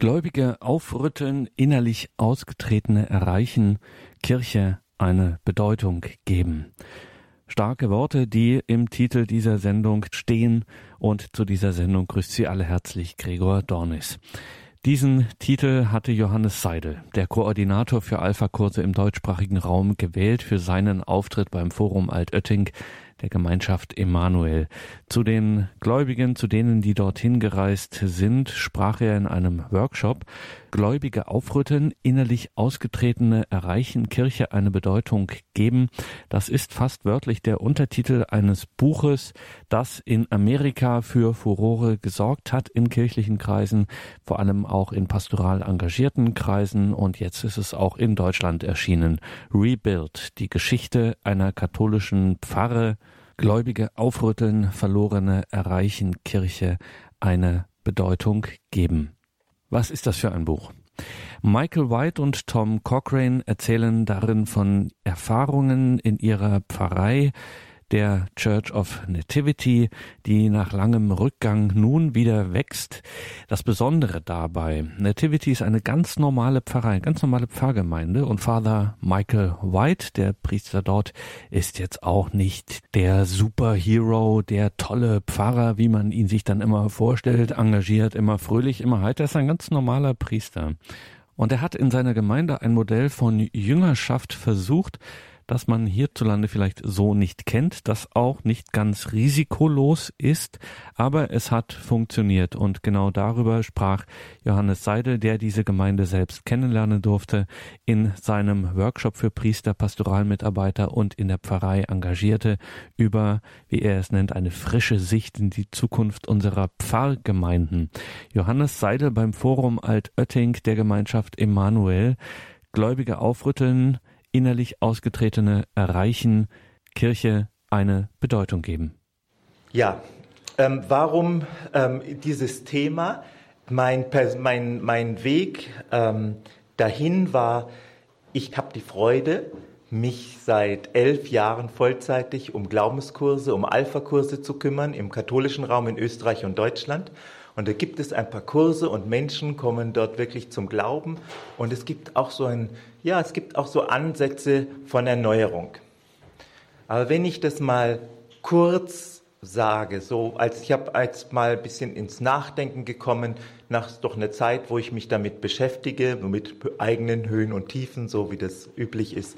Gläubige aufrütteln, innerlich Ausgetretene erreichen, Kirche eine Bedeutung geben. Starke Worte, die im Titel dieser Sendung stehen und zu dieser Sendung grüßt Sie alle herzlich Gregor Dornis. Diesen Titel hatte Johannes Seidel, der Koordinator für Alpha-Kurse im deutschsprachigen Raum, gewählt für seinen Auftritt beim Forum Altötting der Gemeinschaft Emanuel. Zu den Gläubigen, zu denen, die dorthin gereist sind, sprach er in einem Workshop. Gläubige aufrütteln, innerlich Ausgetretene erreichen, Kirche eine Bedeutung geben. Das ist fast wörtlich der Untertitel eines Buches, das in Amerika für Furore gesorgt hat in kirchlichen Kreisen, vor allem auch in pastoral engagierten Kreisen und jetzt ist es auch in Deutschland erschienen. Rebuild, die Geschichte einer katholischen Pfarre, Gläubige aufrütteln, Verlorene erreichen, Kirche eine Bedeutung geben. Was ist das für ein Buch? Michael White und Tom Cochrane erzählen darin von Erfahrungen in ihrer Pfarrei, der Church of Nativity, die nach langem Rückgang nun wieder wächst. Das Besondere dabei, Nativity ist eine ganz normale Pfarrei, ganz normale Pfarrgemeinde und Father Michael White, der Priester dort, ist jetzt auch nicht der Superhero, der tolle Pfarrer, wie man ihn sich dann immer vorstellt, engagiert, immer fröhlich, immer heiter, er ist ein ganz normaler Priester. Und er hat in seiner Gemeinde ein Modell von Jüngerschaft versucht, das man hierzulande vielleicht so nicht kennt, das auch nicht ganz risikolos ist, aber es hat funktioniert und genau darüber sprach Johannes Seidel, der diese Gemeinde selbst kennenlernen durfte, in seinem Workshop für Priester, Pastoralmitarbeiter und in der Pfarrei Engagierte über, wie er es nennt, eine frische Sicht in die Zukunft unserer Pfarrgemeinden. Johannes Seidel beim Forum Altötting der Gemeinschaft Emanuel Gläubige aufrütteln, innerlich Ausgetretene erreichen, Kirche eine Bedeutung geben. Ja, ähm, warum ähm, dieses Thema? Mein, mein, mein Weg ähm, dahin war, ich habe die Freude, mich seit elf Jahren vollzeitig um Glaubenskurse, um Alpha-Kurse zu kümmern im katholischen Raum in Österreich und Deutschland. Und da gibt es ein paar Kurse und Menschen kommen dort wirklich zum Glauben. Und es gibt auch so ein, ja, es gibt auch so Ansätze von Erneuerung. Aber wenn ich das mal kurz sage, so als ich habe als mal ein bisschen ins Nachdenken gekommen, nach doch einer Zeit, wo ich mich damit beschäftige, mit eigenen Höhen und Tiefen, so wie das üblich ist.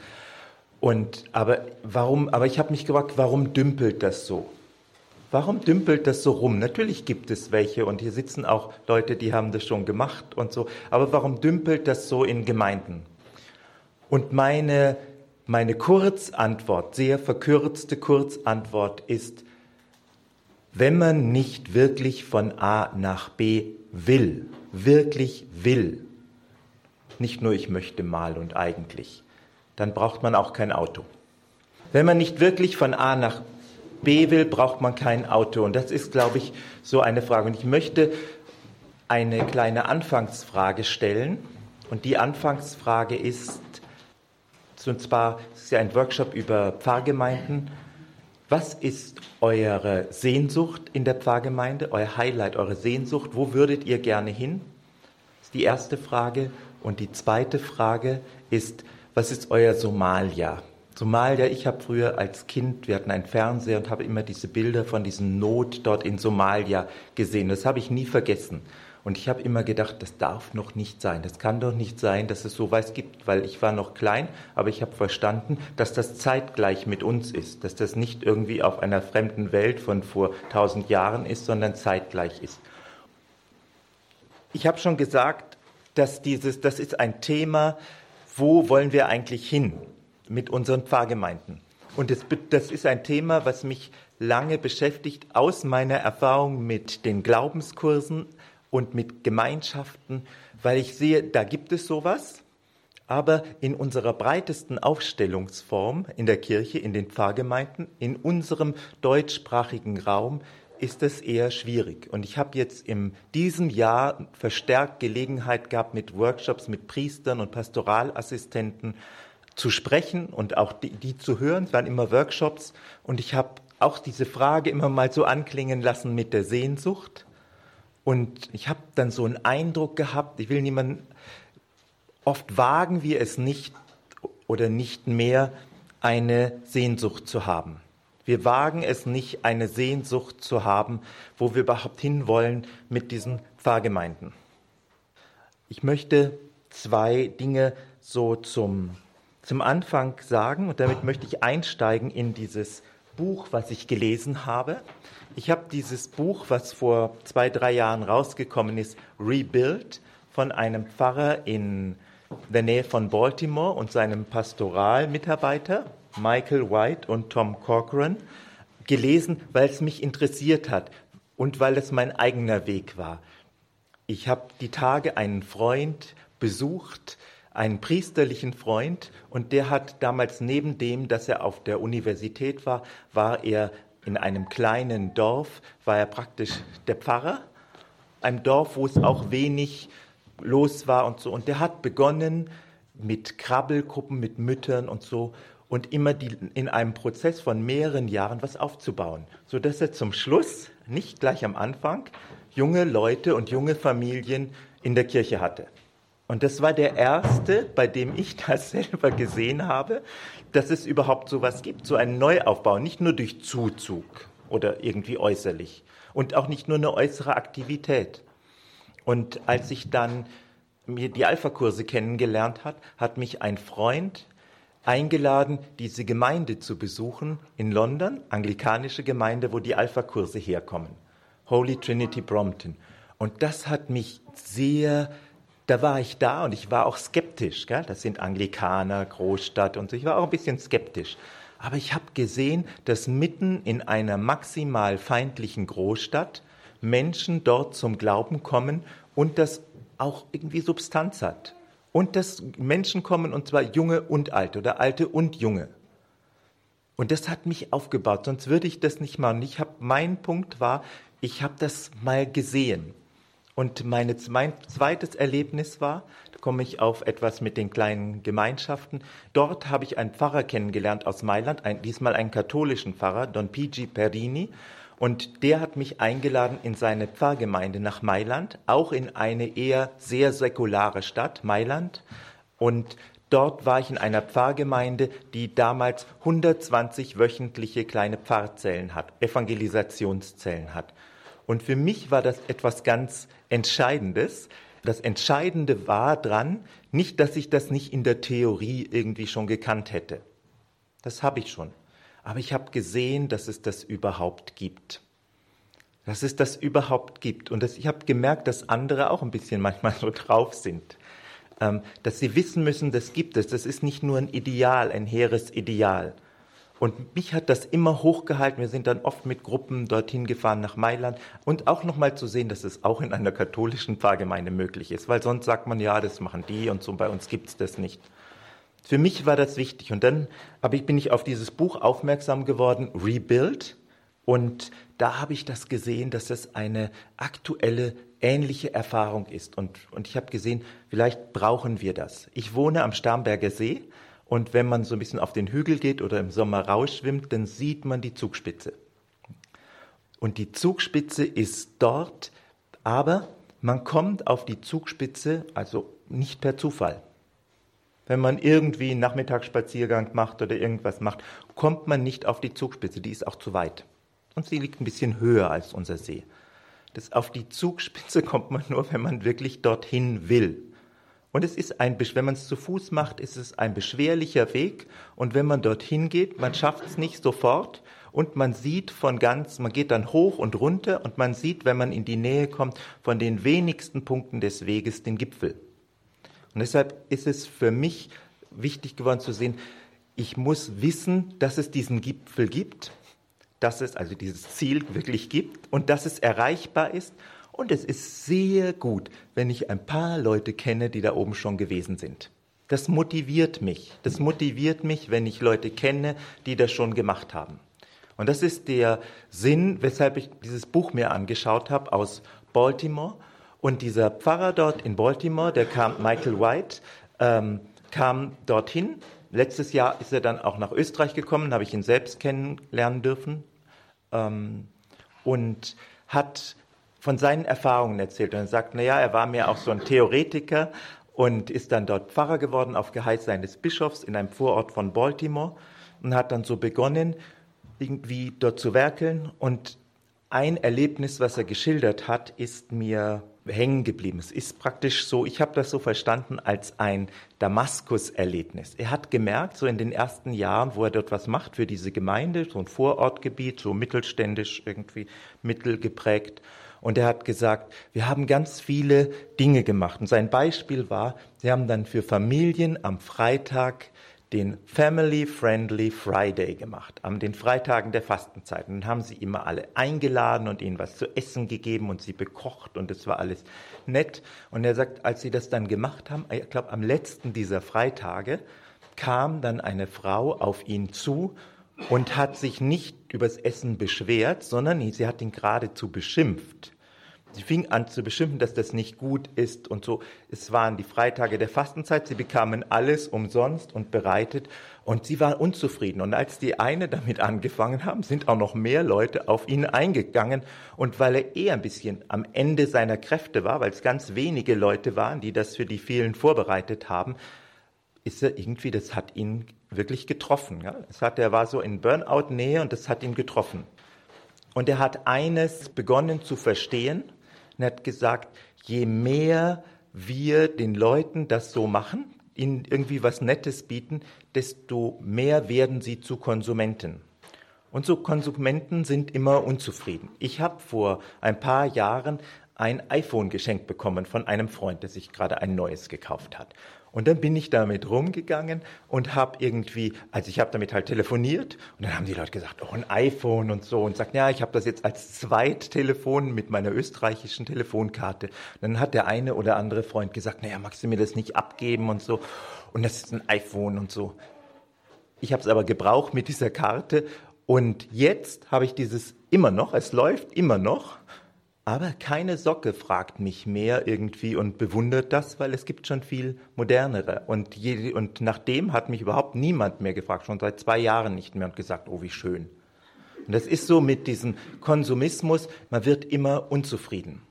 Und aber warum? Aber ich habe mich gefragt, warum dümpelt das so? Warum dümpelt das so rum? Natürlich gibt es welche und hier sitzen auch Leute, die haben das schon gemacht und so. Aber warum dümpelt das so in Gemeinden? Und meine, meine Kurzantwort, sehr verkürzte Kurzantwort ist, wenn man nicht wirklich von A nach B will, wirklich will, nicht nur ich möchte mal und eigentlich, dann braucht man auch kein Auto. Wenn man nicht wirklich von A nach B will, braucht man kein Auto. Und das ist, glaube ich, so eine Frage. Und ich möchte eine kleine Anfangsfrage stellen. Und die Anfangsfrage ist, und zwar ist ja ein Workshop über Pfarrgemeinden. Was ist eure Sehnsucht in der Pfarrgemeinde, euer Highlight, eure Sehnsucht? Wo würdet ihr gerne hin? Das ist die erste Frage. Und die zweite Frage ist, was ist euer Somalia? Somalia, ich habe früher als Kind, wir hatten einen Fernseher und habe immer diese Bilder von diesem Not dort in Somalia gesehen. Das habe ich nie vergessen. Und ich habe immer gedacht, das darf noch nicht sein. Das kann doch nicht sein, dass es sowas gibt, weil ich war noch klein, aber ich habe verstanden, dass das zeitgleich mit uns ist, dass das nicht irgendwie auf einer fremden Welt von vor tausend Jahren ist, sondern zeitgleich ist. Ich habe schon gesagt, dass dieses, das ist ein Thema, wo wollen wir eigentlich hin? Mit unseren Pfarrgemeinden. Und das, das ist ein Thema, was mich lange beschäftigt aus meiner Erfahrung mit den Glaubenskursen und mit Gemeinschaften, weil ich sehe, da gibt es sowas, aber in unserer breitesten Aufstellungsform in der Kirche, in den Pfarrgemeinden, in unserem deutschsprachigen Raum ist es eher schwierig. Und ich habe jetzt in diesem Jahr verstärkt Gelegenheit gehabt, mit Workshops mit Priestern und Pastoralassistenten zu sprechen und auch die, die zu hören. Es waren immer Workshops und ich habe auch diese Frage immer mal so anklingen lassen mit der Sehnsucht. Und ich habe dann so einen Eindruck gehabt, ich will niemanden, oft wagen wir es nicht oder nicht mehr, eine Sehnsucht zu haben. Wir wagen es nicht, eine Sehnsucht zu haben, wo wir überhaupt hinwollen mit diesen Pfarrgemeinden. Ich möchte zwei Dinge so zum, zum Anfang sagen und damit möchte ich einsteigen in dieses Buch, was ich gelesen habe. Ich habe dieses Buch, was vor zwei, drei Jahren rausgekommen ist, Rebuild, von einem Pfarrer in der Nähe von Baltimore und seinem Pastoralmitarbeiter Michael White und Tom Corcoran gelesen, weil es mich interessiert hat und weil es mein eigener Weg war. Ich habe die Tage einen Freund besucht, einen priesterlichen Freund, und der hat damals neben dem, dass er auf der Universität war, war er in einem kleinen Dorf, war er praktisch der Pfarrer, einem Dorf, wo es auch wenig los war und so. Und der hat begonnen mit Krabbelgruppen, mit Müttern und so und immer die, in einem Prozess von mehreren Jahren was aufzubauen, so dass er zum Schluss, nicht gleich am Anfang, junge Leute und junge Familien in der Kirche hatte. Und das war der erste, bei dem ich das selber gesehen habe, dass es überhaupt so was gibt, so einen Neuaufbau, nicht nur durch Zuzug oder irgendwie äußerlich und auch nicht nur eine äußere Aktivität. Und als ich dann mir die Alpha-Kurse kennengelernt hat, hat mich ein Freund eingeladen, diese Gemeinde zu besuchen in London, anglikanische Gemeinde, wo die Alpha-Kurse herkommen. Holy Trinity Brompton. Und das hat mich sehr, da war ich da und ich war auch skeptisch. Gell? Das sind Anglikaner, Großstadt und so. Ich war auch ein bisschen skeptisch. Aber ich habe gesehen, dass mitten in einer maximal feindlichen Großstadt Menschen dort zum Glauben kommen und das auch irgendwie Substanz hat. Und dass Menschen kommen, und zwar junge und alte oder alte und junge. Und das hat mich aufgebaut, sonst würde ich das nicht machen. Ich hab, mein Punkt war, ich habe das mal gesehen. Und meine, mein zweites Erlebnis war, da komme ich auf etwas mit den kleinen Gemeinschaften. Dort habe ich einen Pfarrer kennengelernt aus Mailand, ein, diesmal einen katholischen Pfarrer, Don Pigi Perini. Und der hat mich eingeladen in seine Pfarrgemeinde nach Mailand, auch in eine eher sehr säkulare Stadt, Mailand. Und dort war ich in einer Pfarrgemeinde, die damals 120 wöchentliche kleine Pfarrzellen hat, Evangelisationszellen hat. Und für mich war das etwas ganz Entscheidendes. Das Entscheidende war dran, nicht, dass ich das nicht in der Theorie irgendwie schon gekannt hätte. Das habe ich schon aber ich habe gesehen, dass es das überhaupt gibt. Dass es das überhaupt gibt. Und das, ich habe gemerkt, dass andere auch ein bisschen manchmal so drauf sind. Ähm, dass sie wissen müssen, das gibt es. Das ist nicht nur ein Ideal, ein hehres Ideal. Und mich hat das immer hochgehalten. Wir sind dann oft mit Gruppen dorthin gefahren nach Mailand und auch nochmal zu sehen, dass es auch in einer katholischen Pfarrgemeinde möglich ist, weil sonst sagt man, ja, das machen die und so, bei uns gibt es das nicht. Für mich war das wichtig. Und dann aber ich, bin ich auf dieses Buch aufmerksam geworden, Rebuild. Und da habe ich das gesehen, dass das eine aktuelle, ähnliche Erfahrung ist. Und, und ich habe gesehen, vielleicht brauchen wir das. Ich wohne am Starnberger See. Und wenn man so ein bisschen auf den Hügel geht oder im Sommer rausschwimmt, dann sieht man die Zugspitze. Und die Zugspitze ist dort, aber man kommt auf die Zugspitze also nicht per Zufall. Wenn man irgendwie einen Nachmittagsspaziergang macht oder irgendwas macht, kommt man nicht auf die Zugspitze, die ist auch zu weit. Und sie liegt ein bisschen höher als unser See. Das auf die Zugspitze kommt man nur, wenn man wirklich dorthin will. Und es ist ein, wenn man es zu Fuß macht, ist es ein beschwerlicher Weg. Und wenn man dorthin geht, man schafft es nicht sofort. Und man sieht von ganz, man geht dann hoch und runter und man sieht, wenn man in die Nähe kommt, von den wenigsten Punkten des Weges den Gipfel. Und deshalb ist es für mich wichtig geworden zu sehen, ich muss wissen, dass es diesen Gipfel gibt, dass es also dieses Ziel wirklich gibt und dass es erreichbar ist. Und es ist sehr gut, wenn ich ein paar Leute kenne, die da oben schon gewesen sind. Das motiviert mich. Das motiviert mich, wenn ich Leute kenne, die das schon gemacht haben. Und das ist der Sinn, weshalb ich dieses Buch mir angeschaut habe aus Baltimore und dieser Pfarrer dort in Baltimore, der kam, Michael White, ähm, kam dorthin. Letztes Jahr ist er dann auch nach Österreich gekommen, habe ich ihn selbst kennenlernen dürfen. Ähm, und hat von seinen Erfahrungen erzählt. Und er sagt, na ja, er war mir auch so ein Theoretiker und ist dann dort Pfarrer geworden auf Geheiß seines Bischofs in einem Vorort von Baltimore und hat dann so begonnen, irgendwie dort zu werkeln. Und ein Erlebnis, was er geschildert hat, ist mir hängen geblieben. Es ist praktisch so, ich habe das so verstanden als ein Damaskus-Erlebnis. Er hat gemerkt, so in den ersten Jahren, wo er dort was macht für diese Gemeinde, so ein Vorortgebiet, so mittelständisch irgendwie mittelgeprägt. Und er hat gesagt, wir haben ganz viele Dinge gemacht. Und sein Beispiel war, sie haben dann für Familien am Freitag den Family Friendly Friday gemacht, an den Freitagen der Fastenzeit. Und dann haben sie immer alle eingeladen und ihnen was zu essen gegeben und sie bekocht und es war alles nett. Und er sagt, als sie das dann gemacht haben, ich glaube am letzten dieser Freitage, kam dann eine Frau auf ihn zu und hat sich nicht übers Essen beschwert, sondern sie hat ihn geradezu beschimpft. Sie fing an zu beschimpfen, dass das nicht gut ist und so. Es waren die Freitage der Fastenzeit. Sie bekamen alles umsonst und bereitet und sie war unzufrieden. Und als die eine damit angefangen haben, sind auch noch mehr Leute auf ihn eingegangen. Und weil er eher ein bisschen am Ende seiner Kräfte war, weil es ganz wenige Leute waren, die das für die vielen vorbereitet haben, ist er irgendwie, das hat ihn wirklich getroffen. Ja? Es hat, er war so in Burnout-Nähe und das hat ihn getroffen. Und er hat eines begonnen zu verstehen, und hat gesagt, je mehr wir den Leuten das so machen, ihnen irgendwie was Nettes bieten, desto mehr werden sie zu Konsumenten. Und so Konsumenten sind immer unzufrieden. Ich habe vor ein paar Jahren ein iPhone geschenkt bekommen von einem Freund, der sich gerade ein neues gekauft hat. Und dann bin ich damit rumgegangen und habe irgendwie, also ich habe damit halt telefoniert und dann haben die Leute gesagt, oh, ein iPhone und so und sagt, ja, ich habe das jetzt als Zweittelefon mit meiner österreichischen Telefonkarte. Und dann hat der eine oder andere Freund gesagt, naja, magst du mir das nicht abgeben und so. Und das ist ein iPhone und so. Ich habe es aber gebraucht mit dieser Karte und jetzt habe ich dieses immer noch, es läuft immer noch aber keine Socke fragt mich mehr irgendwie und bewundert das, weil es gibt schon viel modernere. Und, je, und nach dem hat mich überhaupt niemand mehr gefragt, schon seit zwei Jahren nicht mehr und gesagt, oh, wie schön. Und das ist so mit diesem Konsumismus, man wird immer unzufrieden.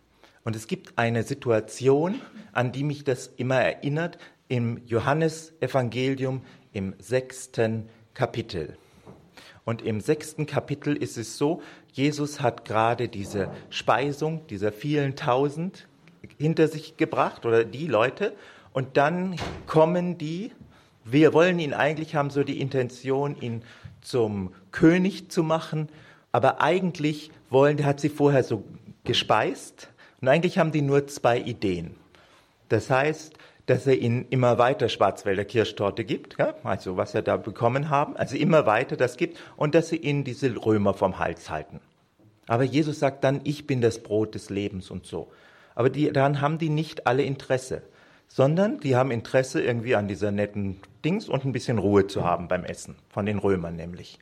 Und es gibt eine Situation, an die mich das immer erinnert, im Johannesevangelium im sechsten Kapitel. Und im sechsten Kapitel ist es so, Jesus hat gerade diese Speisung dieser vielen Tausend hinter sich gebracht oder die Leute. Und dann kommen die, wir wollen ihn eigentlich, haben so die Intention, ihn zum König zu machen. Aber eigentlich wollen, der hat sie vorher so gespeist. Und eigentlich haben die nur zwei Ideen. Das heißt, dass er ihnen immer weiter Schwarzwälder Kirschtorte gibt, ja? also was er da bekommen haben, also immer weiter das gibt und dass sie ihnen diese Römer vom Hals halten. Aber Jesus sagt dann, ich bin das Brot des Lebens und so. Aber die, daran haben die nicht alle Interesse, sondern die haben Interesse irgendwie an dieser netten Dings und ein bisschen Ruhe zu haben beim Essen, von den Römern nämlich.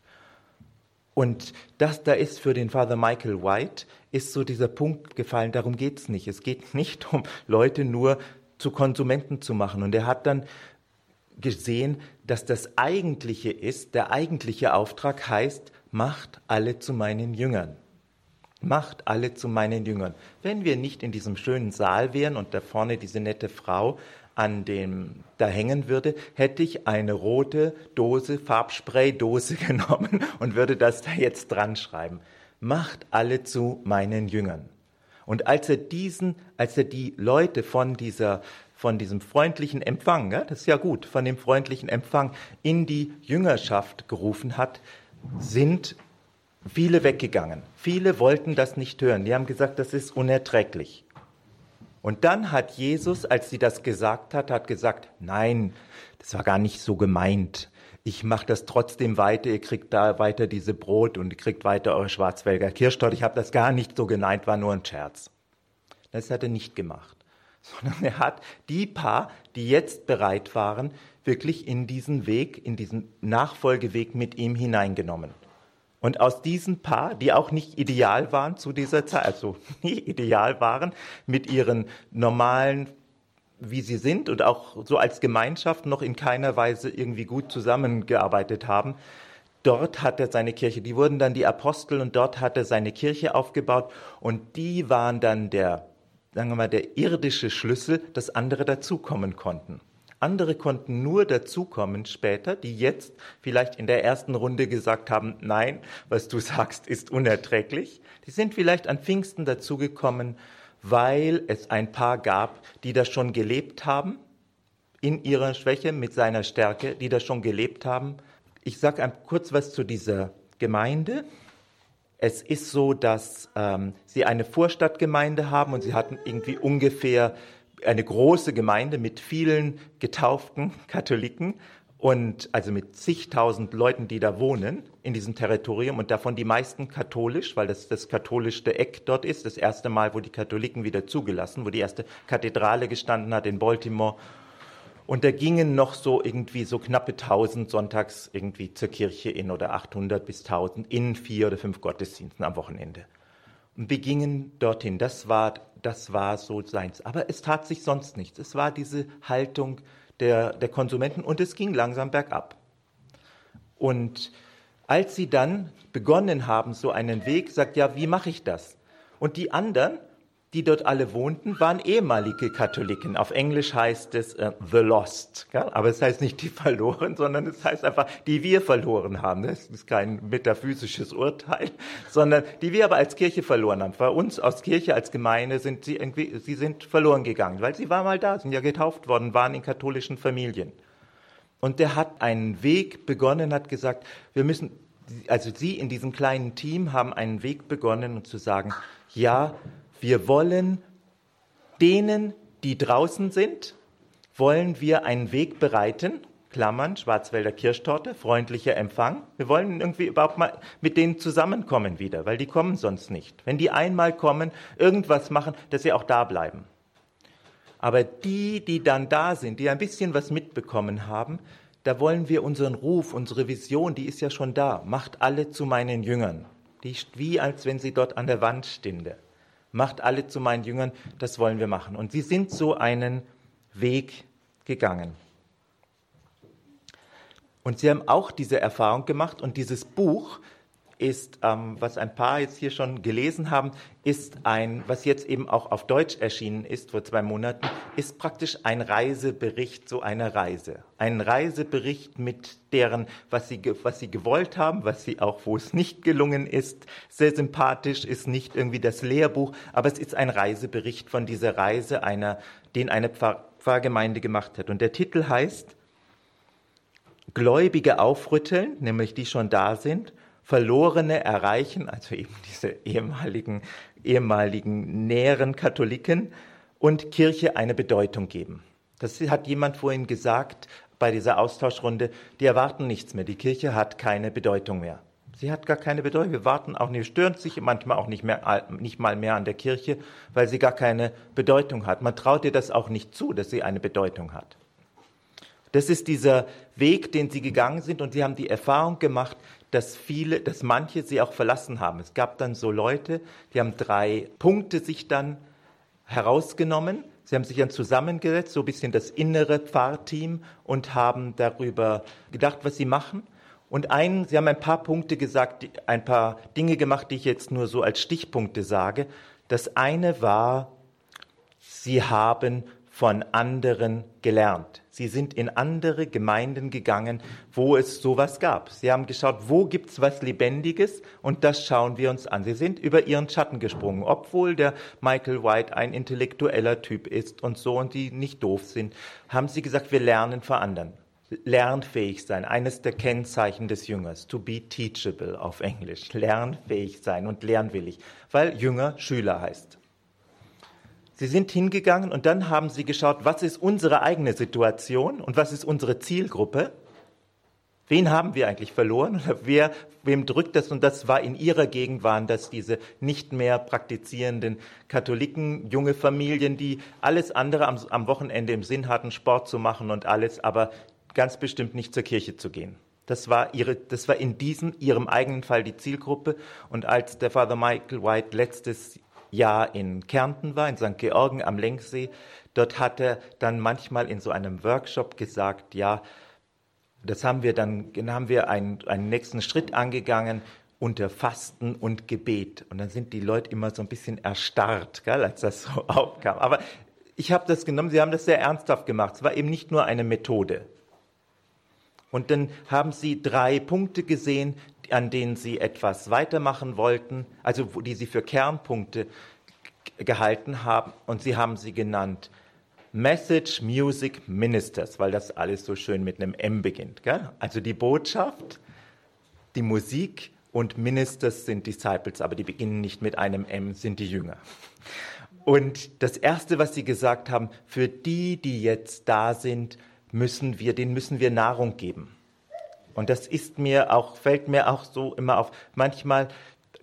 Und das da ist für den Father Michael White, ist so dieser Punkt gefallen, darum geht es nicht. Es geht nicht um Leute nur zu Konsumenten zu machen. Und er hat dann gesehen, dass das Eigentliche ist, der eigentliche Auftrag heißt, macht alle zu meinen Jüngern. Macht alle zu meinen Jüngern. Wenn wir nicht in diesem schönen Saal wären und da vorne diese nette Frau an dem da hängen würde, hätte ich eine rote Dose, Farbspraydose genommen und würde das da jetzt dran schreiben. Macht alle zu meinen Jüngern. Und als er diesen, als er die Leute von dieser, von diesem freundlichen Empfang, ja, das ist ja gut, von dem freundlichen Empfang in die Jüngerschaft gerufen hat, sind viele weggegangen. Viele wollten das nicht hören. Die haben gesagt, das ist unerträglich. Und dann hat Jesus, als sie das gesagt hat, hat gesagt, nein, das war gar nicht so gemeint ich mache das trotzdem weiter, ihr kriegt da weiter diese Brot und ihr kriegt weiter eure Schwarzwälder Kirschtorte. Ich habe das gar nicht so geneigt, war nur ein Scherz. Das hat er nicht gemacht, sondern er hat die paar, die jetzt bereit waren, wirklich in diesen Weg, in diesen Nachfolgeweg mit ihm hineingenommen. Und aus diesen paar, die auch nicht ideal waren zu dieser Zeit, also nie ideal waren, mit ihren normalen wie sie sind und auch so als Gemeinschaft noch in keiner Weise irgendwie gut zusammengearbeitet haben, dort hat er seine Kirche, die wurden dann die Apostel und dort hat er seine Kirche aufgebaut und die waren dann der, sagen wir mal, der irdische Schlüssel, dass andere dazukommen konnten. Andere konnten nur dazukommen später, die jetzt vielleicht in der ersten Runde gesagt haben, nein, was du sagst, ist unerträglich. Die sind vielleicht an Pfingsten dazugekommen, weil es ein paar gab, die das schon gelebt haben, in ihrer Schwäche mit seiner Stärke, die das schon gelebt haben. Ich sage kurz was zu dieser Gemeinde. Es ist so, dass ähm, sie eine Vorstadtgemeinde haben und sie hatten irgendwie ungefähr eine große Gemeinde mit vielen getauften Katholiken und also mit zigtausend Leuten, die da wohnen in diesem Territorium und davon die meisten katholisch, weil das das katholischste Eck dort ist, das erste Mal, wo die Katholiken wieder zugelassen, wo die erste Kathedrale gestanden hat in Baltimore. Und da gingen noch so irgendwie so knappe 1000 sonntags irgendwie zur Kirche in oder 800 bis 1000 in vier oder fünf Gottesdiensten am Wochenende. Und wir gingen dorthin. Das war das war so seins. Aber es tat sich sonst nichts. Es war diese Haltung der, der Konsumenten und es ging langsam bergab. Und als sie dann begonnen haben, so einen Weg, sagt, ja, wie mache ich das? Und die anderen, die dort alle wohnten, waren ehemalige Katholiken. Auf Englisch heißt es uh, The Lost. Gell? Aber es heißt nicht die verloren, sondern es heißt einfach, die wir verloren haben. Das ist kein metaphysisches Urteil, sondern die wir aber als Kirche verloren haben. Bei uns aus Kirche als Gemeinde sind sie irgendwie, sie sind verloren gegangen, weil sie waren mal da, sind ja getauft worden, waren in katholischen Familien. Und der hat einen Weg begonnen, hat gesagt, wir müssen, also Sie in diesem kleinen Team haben einen Weg begonnen, um zu sagen, ja, wir wollen denen, die draußen sind, wollen wir einen Weg bereiten, Klammern, Schwarzwälder Kirschtorte, freundlicher Empfang. Wir wollen irgendwie überhaupt mal mit denen zusammenkommen wieder, weil die kommen sonst nicht. Wenn die einmal kommen, irgendwas machen, dass sie auch da bleiben. Aber die, die dann da sind, die ein bisschen was mitbekommen haben, da wollen wir unseren Ruf, unsere Vision, die ist ja schon da. Macht alle zu meinen Jüngern. Die ist wie als wenn sie dort an der Wand stünde macht alle zu meinen Jüngern, das wollen wir machen. Und sie sind so einen Weg gegangen. Und sie haben auch diese Erfahrung gemacht und dieses Buch ist, ähm, was ein paar jetzt hier schon gelesen haben, ist ein, was jetzt eben auch auf Deutsch erschienen ist vor zwei Monaten, ist praktisch ein Reisebericht so einer Reise. Ein Reisebericht mit deren, was sie, was sie gewollt haben, was sie auch, wo es nicht gelungen ist. Sehr sympathisch ist nicht irgendwie das Lehrbuch, aber es ist ein Reisebericht von dieser Reise einer, den eine Pfarr Pfarrgemeinde gemacht hat. Und der Titel heißt Gläubige aufrütteln, nämlich die schon da sind, Verlorene erreichen, also eben diese ehemaligen, ehemaligen näheren Katholiken und Kirche eine Bedeutung geben. Das hat jemand vorhin gesagt bei dieser Austauschrunde, die erwarten nichts mehr. Die Kirche hat keine Bedeutung mehr. Sie hat gar keine Bedeutung. Wir warten auch nicht, stören sich manchmal auch nicht, mehr, nicht mal mehr an der Kirche, weil sie gar keine Bedeutung hat. Man traut ihr das auch nicht zu, dass sie eine Bedeutung hat. Das ist dieser Weg, den sie gegangen sind und sie haben die Erfahrung gemacht, dass viele, dass manche sie auch verlassen haben. Es gab dann so Leute, die haben drei Punkte sich dann herausgenommen. Sie haben sich dann zusammengesetzt, so ein bisschen das innere Pfarrteam und haben darüber gedacht, was sie machen. Und ein, sie haben ein paar Punkte gesagt, ein paar Dinge gemacht, die ich jetzt nur so als Stichpunkte sage. Das eine war, sie haben von anderen gelernt. Sie sind in andere Gemeinden gegangen, wo es sowas gab. Sie haben geschaut, wo gibt's was Lebendiges und das schauen wir uns an. Sie sind über ihren Schatten gesprungen, obwohl der Michael White ein intellektueller Typ ist und so und die nicht doof sind, haben sie gesagt, wir lernen vor anderen. Lernfähig sein, eines der Kennzeichen des Jüngers, to be teachable auf Englisch, lernfähig sein und lernwillig, weil Jünger Schüler heißt. Sie sind hingegangen und dann haben sie geschaut, was ist unsere eigene Situation und was ist unsere Zielgruppe. Wen haben wir eigentlich verloren oder wer, wem drückt das? Und das war in ihrer Gegend waren das diese nicht mehr praktizierenden Katholiken, junge Familien, die alles andere am, am Wochenende im Sinn hatten, Sport zu machen und alles, aber ganz bestimmt nicht zur Kirche zu gehen. Das war, ihre, das war in diesem, ihrem eigenen Fall die Zielgruppe. Und als der Father Michael White letztes Jahr in Kärnten war, in St. Georgen am Lenksee, dort hat er dann manchmal in so einem Workshop gesagt, ja, Das haben wir dann, haben wir einen, einen nächsten Schritt angegangen unter Fasten und Gebet. Und dann sind die Leute immer so ein bisschen erstarrt, gell, als das so aufkam. Aber ich habe das genommen, sie haben das sehr ernsthaft gemacht. Es war eben nicht nur eine Methode. Und dann haben sie drei Punkte gesehen, an denen sie etwas weitermachen wollten, also die sie für Kernpunkte gehalten haben. Und sie haben sie genannt Message, Music, Ministers, weil das alles so schön mit einem M beginnt. Gell? Also die Botschaft, die Musik und Ministers sind Disciples, aber die beginnen nicht mit einem M, sind die Jünger. Und das Erste, was sie gesagt haben, für die, die jetzt da sind, müssen wir, denen müssen wir Nahrung geben. Und das ist mir auch, fällt mir auch so immer auf. Manchmal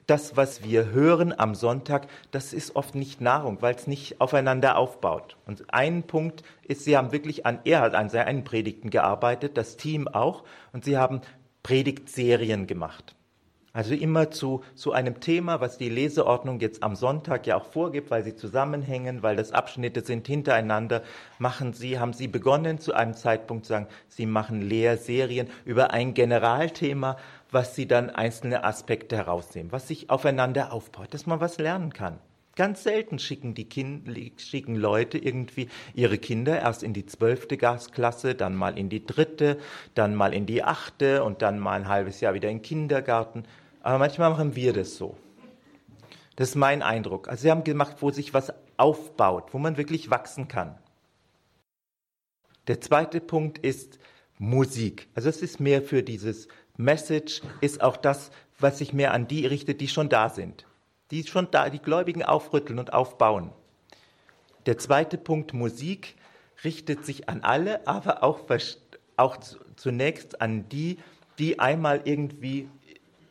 das, was wir hören am Sonntag, das ist oft nicht Nahrung, weil es nicht aufeinander aufbaut. Und ein Punkt ist, Sie haben wirklich an, er hat an seinen Predigten gearbeitet, das Team auch, und Sie haben Predigtserien gemacht. Also immer zu, zu einem Thema, was die Leseordnung jetzt am Sonntag ja auch vorgibt, weil sie zusammenhängen, weil das Abschnitte sind hintereinander, machen sie, haben sie begonnen zu einem Zeitpunkt zu sagen, sie machen Lehrserien über ein Generalthema, was sie dann einzelne Aspekte herausnehmen, was sich aufeinander aufbaut, dass man was lernen kann. Ganz selten schicken die kind, schicken Leute irgendwie ihre Kinder erst in die zwölfte Gasklasse, dann mal in die dritte, dann mal in die achte und dann mal ein halbes Jahr wieder in den Kindergarten. Aber manchmal machen wir das so. Das ist mein Eindruck. Also sie haben gemacht, wo sich was aufbaut, wo man wirklich wachsen kann. Der zweite Punkt ist Musik. Also es ist mehr für dieses Message, ist auch das, was sich mehr an die richtet, die schon da sind. Die schon da, die Gläubigen aufrütteln und aufbauen. Der zweite Punkt Musik richtet sich an alle, aber auch, auch zunächst an die, die einmal irgendwie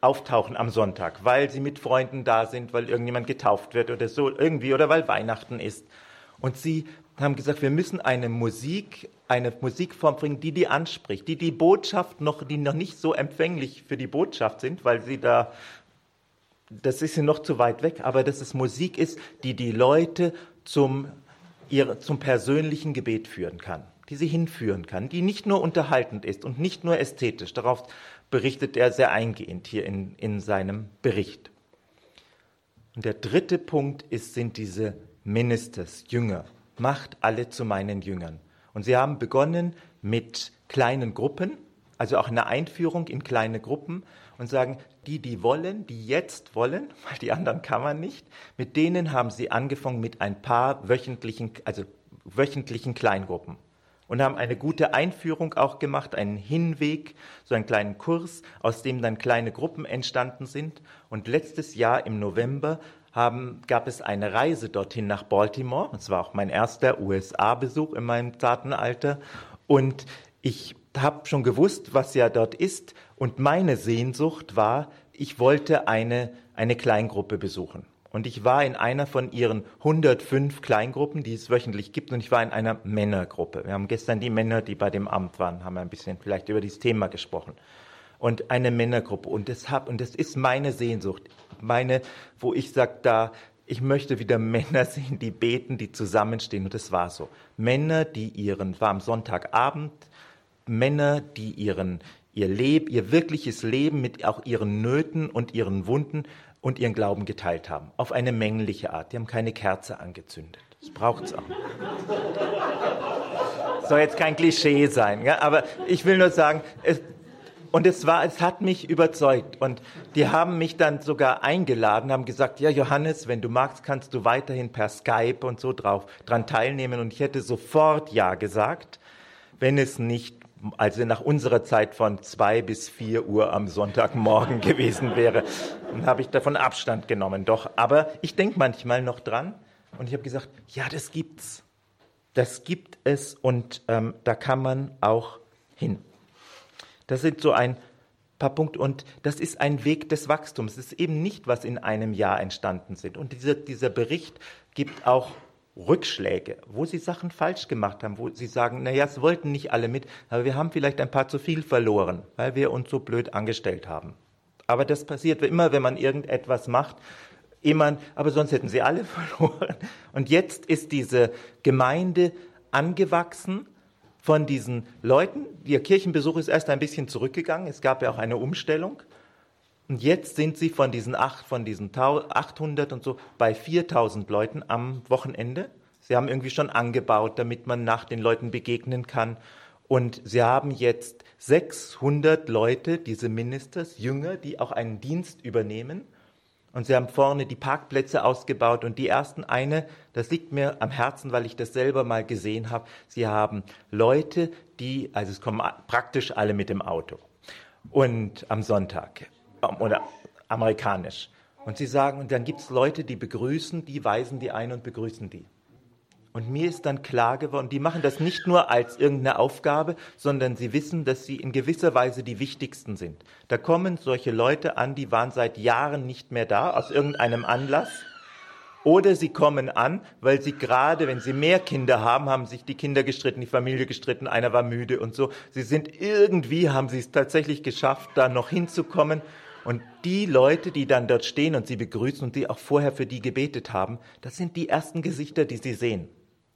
auftauchen am Sonntag, weil sie mit Freunden da sind, weil irgendjemand getauft wird oder so irgendwie oder weil Weihnachten ist. Und sie haben gesagt, wir müssen eine Musik, eine Musikform bringen, die die anspricht, die die Botschaft noch, die noch nicht so empfänglich für die Botschaft sind, weil sie da, das ist noch zu weit weg, aber dass es Musik ist, die die Leute zum, ihr, zum persönlichen Gebet führen kann, die sie hinführen kann, die nicht nur unterhaltend ist und nicht nur ästhetisch. Darauf berichtet er sehr eingehend hier in, in seinem Bericht. Und der dritte Punkt ist, sind diese Ministers, Jünger. Macht alle zu meinen Jüngern. Und sie haben begonnen mit kleinen Gruppen, also auch eine Einführung in kleine Gruppen und sagen, die, die wollen, die jetzt wollen, weil die anderen kann man nicht, mit denen haben sie angefangen mit ein paar wöchentlichen, also wöchentlichen Kleingruppen und haben eine gute Einführung auch gemacht, einen Hinweg, so einen kleinen Kurs, aus dem dann kleine Gruppen entstanden sind. Und letztes Jahr im November haben, gab es eine Reise dorthin nach Baltimore. Das war auch mein erster USA-Besuch in meinem zarten Alter. Und ich habe schon gewusst, was ja dort ist. Und meine Sehnsucht war, ich wollte eine, eine Kleingruppe besuchen. Und ich war in einer von ihren 105 Kleingruppen, die es wöchentlich gibt, und ich war in einer Männergruppe. Wir haben gestern die Männer, die bei dem Amt waren, haben ein bisschen vielleicht über dieses Thema gesprochen. Und eine Männergruppe. Und das, hab, und das ist meine Sehnsucht. Meine, wo ich sage, da, ich möchte wieder Männer sehen, die beten, die zusammenstehen. Und das war so. Männer, die ihren, war am Sonntagabend, Männer, die ihren, ihr Leben, ihr wirkliches Leben mit auch ihren Nöten und ihren Wunden und ihren Glauben geteilt haben. Auf eine männliche Art. Die haben keine Kerze angezündet. Das braucht es auch. Soll jetzt kein Klischee sein, ja? aber ich will nur sagen, es, und es war, es hat mich überzeugt. Und die haben mich dann sogar eingeladen, haben gesagt, ja, Johannes, wenn du magst, kannst du weiterhin per Skype und so drauf, dran teilnehmen. Und ich hätte sofort Ja gesagt, wenn es nicht also nach unserer Zeit von zwei bis vier Uhr am Sonntagmorgen gewesen wäre. Dann habe ich davon Abstand genommen, doch. Aber ich denke manchmal noch dran und ich habe gesagt, ja, das gibt's. Das gibt es und ähm, da kann man auch hin. Das sind so ein paar Punkte und das ist ein Weg des Wachstums. Es ist eben nicht, was in einem Jahr entstanden sind. Und dieser, dieser Bericht gibt auch Rückschläge, wo sie Sachen falsch gemacht haben, wo sie sagen, naja, es wollten nicht alle mit, aber wir haben vielleicht ein paar zu viel verloren, weil wir uns so blöd angestellt haben. Aber das passiert immer, wenn man irgendetwas macht, immer, aber sonst hätten sie alle verloren. Und jetzt ist diese Gemeinde angewachsen von diesen Leuten. Ihr Kirchenbesuch ist erst ein bisschen zurückgegangen. Es gab ja auch eine Umstellung. Und jetzt sind sie von diesen, acht, von diesen 800 und so bei 4000 Leuten am Wochenende. Sie haben irgendwie schon angebaut, damit man nach den Leuten begegnen kann. Und sie haben jetzt 600 Leute, diese Ministers, Jünger, die auch einen Dienst übernehmen. Und sie haben vorne die Parkplätze ausgebaut. Und die ersten eine, das liegt mir am Herzen, weil ich das selber mal gesehen habe. Sie haben Leute, die, also es kommen praktisch alle mit dem Auto. Und am Sonntag oder amerikanisch. Und sie sagen, und dann gibt es Leute, die begrüßen, die weisen die ein und begrüßen die. Und mir ist dann klar geworden, die machen das nicht nur als irgendeine Aufgabe, sondern sie wissen, dass sie in gewisser Weise die wichtigsten sind. Da kommen solche Leute an, die waren seit Jahren nicht mehr da, aus irgendeinem Anlass. Oder sie kommen an, weil sie gerade, wenn sie mehr Kinder haben, haben sich die Kinder gestritten, die Familie gestritten, einer war müde und so. Sie sind irgendwie, haben sie es tatsächlich geschafft, da noch hinzukommen und die Leute, die dann dort stehen und sie begrüßen und die auch vorher für die gebetet haben, das sind die ersten Gesichter, die sie sehen.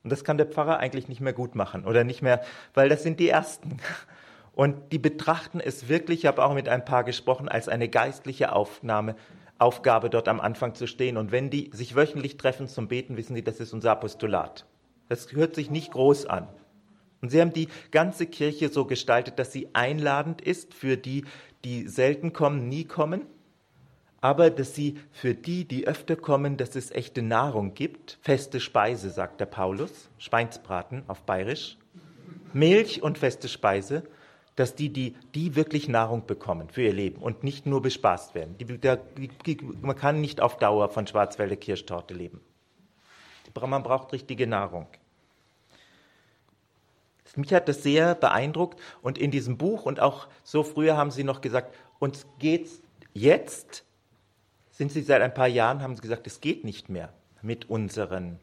Und das kann der Pfarrer eigentlich nicht mehr gut machen oder nicht mehr, weil das sind die ersten. Und die betrachten es wirklich, ich habe auch mit ein paar gesprochen, als eine geistliche Aufnahme, Aufgabe, dort am Anfang zu stehen. Und wenn die sich wöchentlich treffen zum Beten, wissen sie, das ist unser Apostolat. Das hört sich nicht groß an. Und sie haben die ganze Kirche so gestaltet, dass sie einladend ist für die, die selten kommen, nie kommen, aber dass sie für die, die öfter kommen, dass es echte Nahrung gibt, feste Speise, sagt der Paulus, Schweinsbraten auf Bayerisch, Milch und feste Speise, dass die, die, die wirklich Nahrung bekommen für ihr Leben und nicht nur bespaßt werden. Die, der, die, man kann nicht auf Dauer von Schwarzwälder Kirschtorte leben. Man braucht richtige Nahrung. Mich hat das sehr beeindruckt und in diesem Buch und auch so früher haben sie noch gesagt, uns geht's jetzt, sind sie seit ein paar Jahren, haben sie gesagt, es geht nicht mehr mit unseren,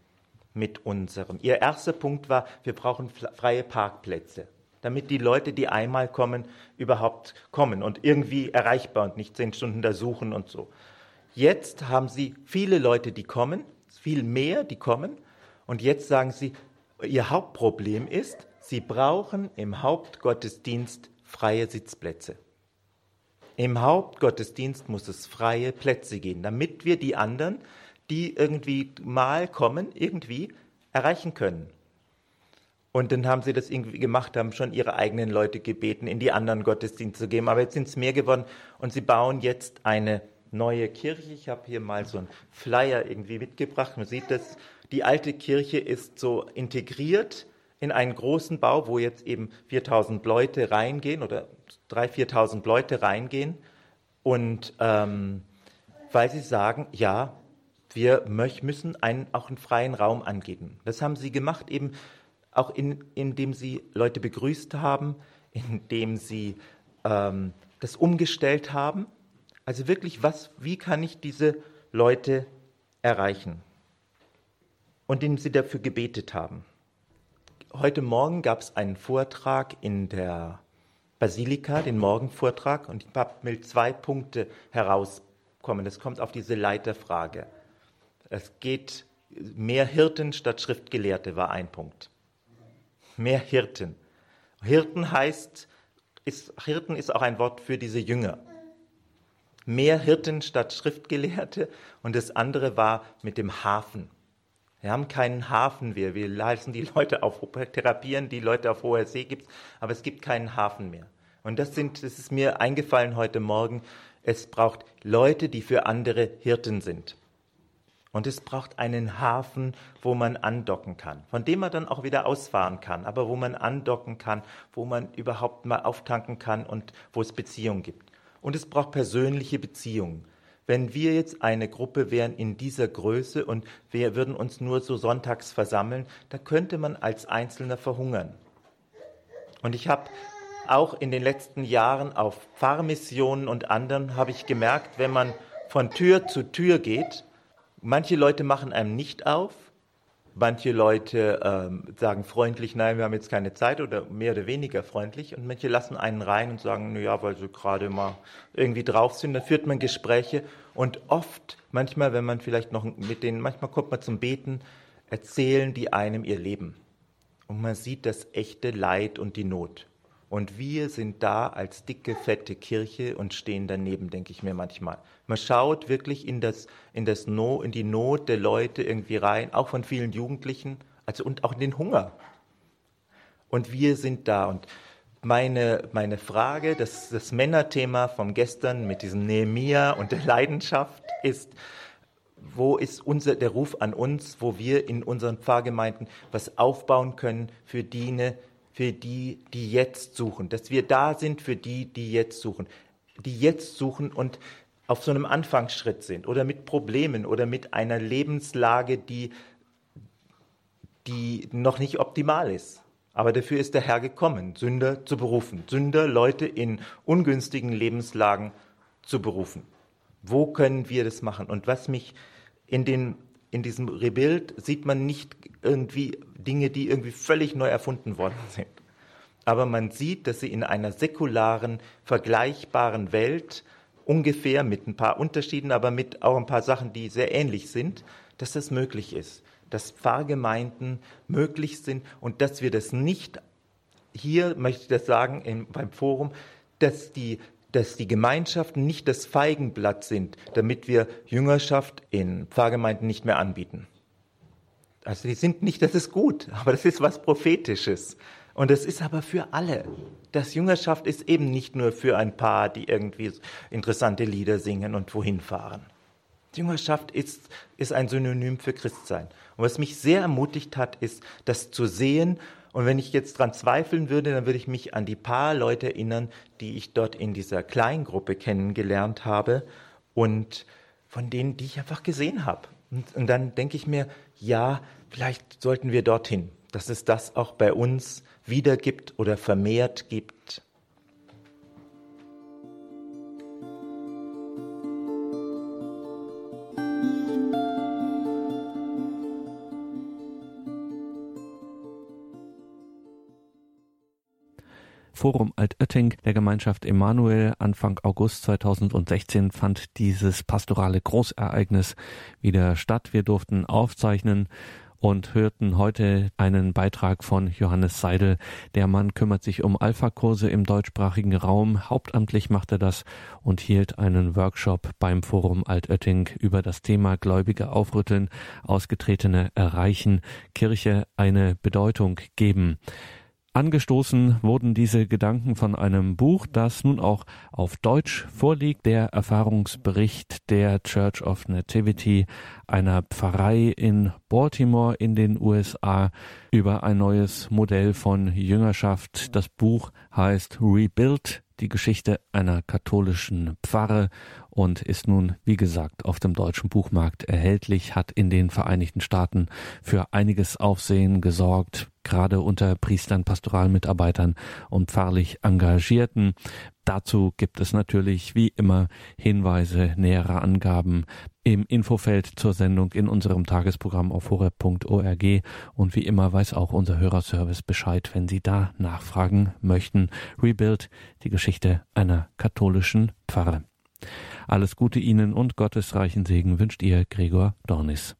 mit unserem. Ihr erster Punkt war, wir brauchen freie Parkplätze, damit die Leute, die einmal kommen, überhaupt kommen und irgendwie erreichbar und nicht zehn Stunden da suchen und so. Jetzt haben sie viele Leute, die kommen, viel mehr, die kommen. Und jetzt sagen sie, ihr Hauptproblem ist, Sie brauchen im Hauptgottesdienst freie Sitzplätze. Im Hauptgottesdienst muss es freie Plätze geben, damit wir die anderen, die irgendwie mal kommen, irgendwie erreichen können. Und dann haben sie das irgendwie gemacht, haben schon ihre eigenen Leute gebeten, in die anderen Gottesdienste zu gehen. Aber jetzt sind es mehr geworden und sie bauen jetzt eine neue Kirche. Ich habe hier mal so einen Flyer irgendwie mitgebracht. Man sieht das, die alte Kirche ist so integriert in einen großen Bau, wo jetzt eben 4000 Leute reingehen oder 3.000, 4.000 Leute reingehen und ähm, weil sie sagen, ja, wir müssen einen, auch einen freien Raum angeben. Das haben sie gemacht, eben auch in, indem sie Leute begrüßt haben, indem sie ähm, das umgestellt haben. Also wirklich, was, wie kann ich diese Leute erreichen? Und indem sie dafür gebetet haben. Heute Morgen gab es einen Vortrag in der Basilika, den Morgenvortrag, und ich will zwei Punkte herauskommen. Das kommt auf diese Leiterfrage. Es geht mehr Hirten statt Schriftgelehrte war ein Punkt. Mehr Hirten. Hirten heißt, ist, Hirten ist auch ein Wort für diese Jünger. Mehr Hirten statt Schriftgelehrte und das andere war mit dem Hafen. Wir haben keinen Hafen mehr. Wir lassen die Leute auf therapieren, die Leute auf hoher See gibt aber es gibt keinen Hafen mehr. Und das, sind, das ist mir eingefallen heute Morgen. Es braucht Leute, die für andere Hirten sind. Und es braucht einen Hafen, wo man andocken kann, von dem man dann auch wieder ausfahren kann, aber wo man andocken kann, wo man überhaupt mal auftanken kann und wo es Beziehungen gibt. Und es braucht persönliche Beziehungen. Wenn wir jetzt eine Gruppe wären in dieser Größe und wir würden uns nur so sonntags versammeln, da könnte man als Einzelner verhungern. Und ich habe auch in den letzten Jahren auf Pfarrmissionen und anderen habe ich gemerkt, wenn man von Tür zu Tür geht, manche Leute machen einem nicht auf, Manche Leute ähm, sagen freundlich, nein, wir haben jetzt keine Zeit oder mehr oder weniger freundlich. Und manche lassen einen rein und sagen, na ja, weil sie gerade mal irgendwie drauf sind. Dann führt man Gespräche. Und oft, manchmal, wenn man vielleicht noch mit denen, manchmal kommt man zum Beten, erzählen die einem ihr Leben. und man sieht das echte Leid und die Not. Und wir sind da als dicke, fette Kirche und stehen daneben, denke ich mir manchmal. Man schaut wirklich in, das, in, das no, in die Not der Leute irgendwie rein, auch von vielen Jugendlichen, also und auch in den Hunger. Und wir sind da. Und meine, meine Frage, das, das Männerthema vom gestern mit diesem Nehemia und der Leidenschaft ist, wo ist unser, der Ruf an uns, wo wir in unseren Pfarrgemeinden was aufbauen können für die, für die, die jetzt suchen, dass wir da sind für die, die jetzt suchen, die jetzt suchen und auf so einem Anfangsschritt sind oder mit Problemen oder mit einer Lebenslage, die, die noch nicht optimal ist. Aber dafür ist der Herr gekommen, Sünder zu berufen, Sünder, Leute in ungünstigen Lebenslagen zu berufen. Wo können wir das machen? Und was mich in, den, in diesem Rebild sieht man nicht irgendwie Dinge, die irgendwie völlig neu erfunden worden sind. Aber man sieht, dass sie in einer säkularen, vergleichbaren Welt ungefähr mit ein paar Unterschieden, aber mit auch ein paar Sachen, die sehr ähnlich sind, dass das möglich ist, dass Pfarrgemeinden möglich sind und dass wir das nicht, hier möchte ich das sagen im, beim Forum, dass die dass die Gemeinschaften nicht das Feigenblatt sind, damit wir Jüngerschaft in Pfarrgemeinden nicht mehr anbieten. Also die sind nicht, das ist gut, aber das ist was Prophetisches. Und das ist aber für alle. Das Jüngerschaft ist eben nicht nur für ein paar, die irgendwie interessante Lieder singen und wohin fahren. Jüngerschaft ist, ist ein Synonym für Christsein. Und was mich sehr ermutigt hat, ist, das zu sehen und wenn ich jetzt dran zweifeln würde, dann würde ich mich an die paar Leute erinnern, die ich dort in dieser Kleingruppe kennengelernt habe und von denen, die ich einfach gesehen habe. Und, und dann denke ich mir, ja, vielleicht sollten wir dorthin, dass es das auch bei uns wieder gibt oder vermehrt gibt. Forum Altötting der Gemeinschaft Emanuel Anfang August 2016 fand dieses pastorale Großereignis wieder statt. Wir durften aufzeichnen und hörten heute einen Beitrag von Johannes Seidel. Der Mann kümmert sich um Alpha-Kurse im deutschsprachigen Raum. Hauptamtlich macht er das und hielt einen Workshop beim Forum Altötting über das Thema Gläubige aufrütteln, Ausgetretene erreichen, Kirche eine Bedeutung geben. Angestoßen wurden diese Gedanken von einem Buch, das nun auch auf Deutsch vorliegt, der Erfahrungsbericht der Church of Nativity, einer Pfarrei in Baltimore in den USA über ein neues Modell von Jüngerschaft. Das Buch heißt Rebuild, die Geschichte einer katholischen Pfarre und ist nun, wie gesagt, auf dem deutschen Buchmarkt erhältlich, hat in den Vereinigten Staaten für einiges Aufsehen gesorgt, gerade unter Priestern, Pastoralmitarbeitern und pfarrlich Engagierten. Dazu gibt es natürlich wie immer Hinweise, nähere Angaben im Infofeld zur Sendung in unserem Tagesprogramm auf horeb.org und wie immer weiß auch unser Hörerservice Bescheid, wenn Sie da nachfragen möchten. Rebuild, die Geschichte einer katholischen Pfarre. Alles Gute Ihnen und Gottes reichen Segen wünscht Ihr Gregor Dornis.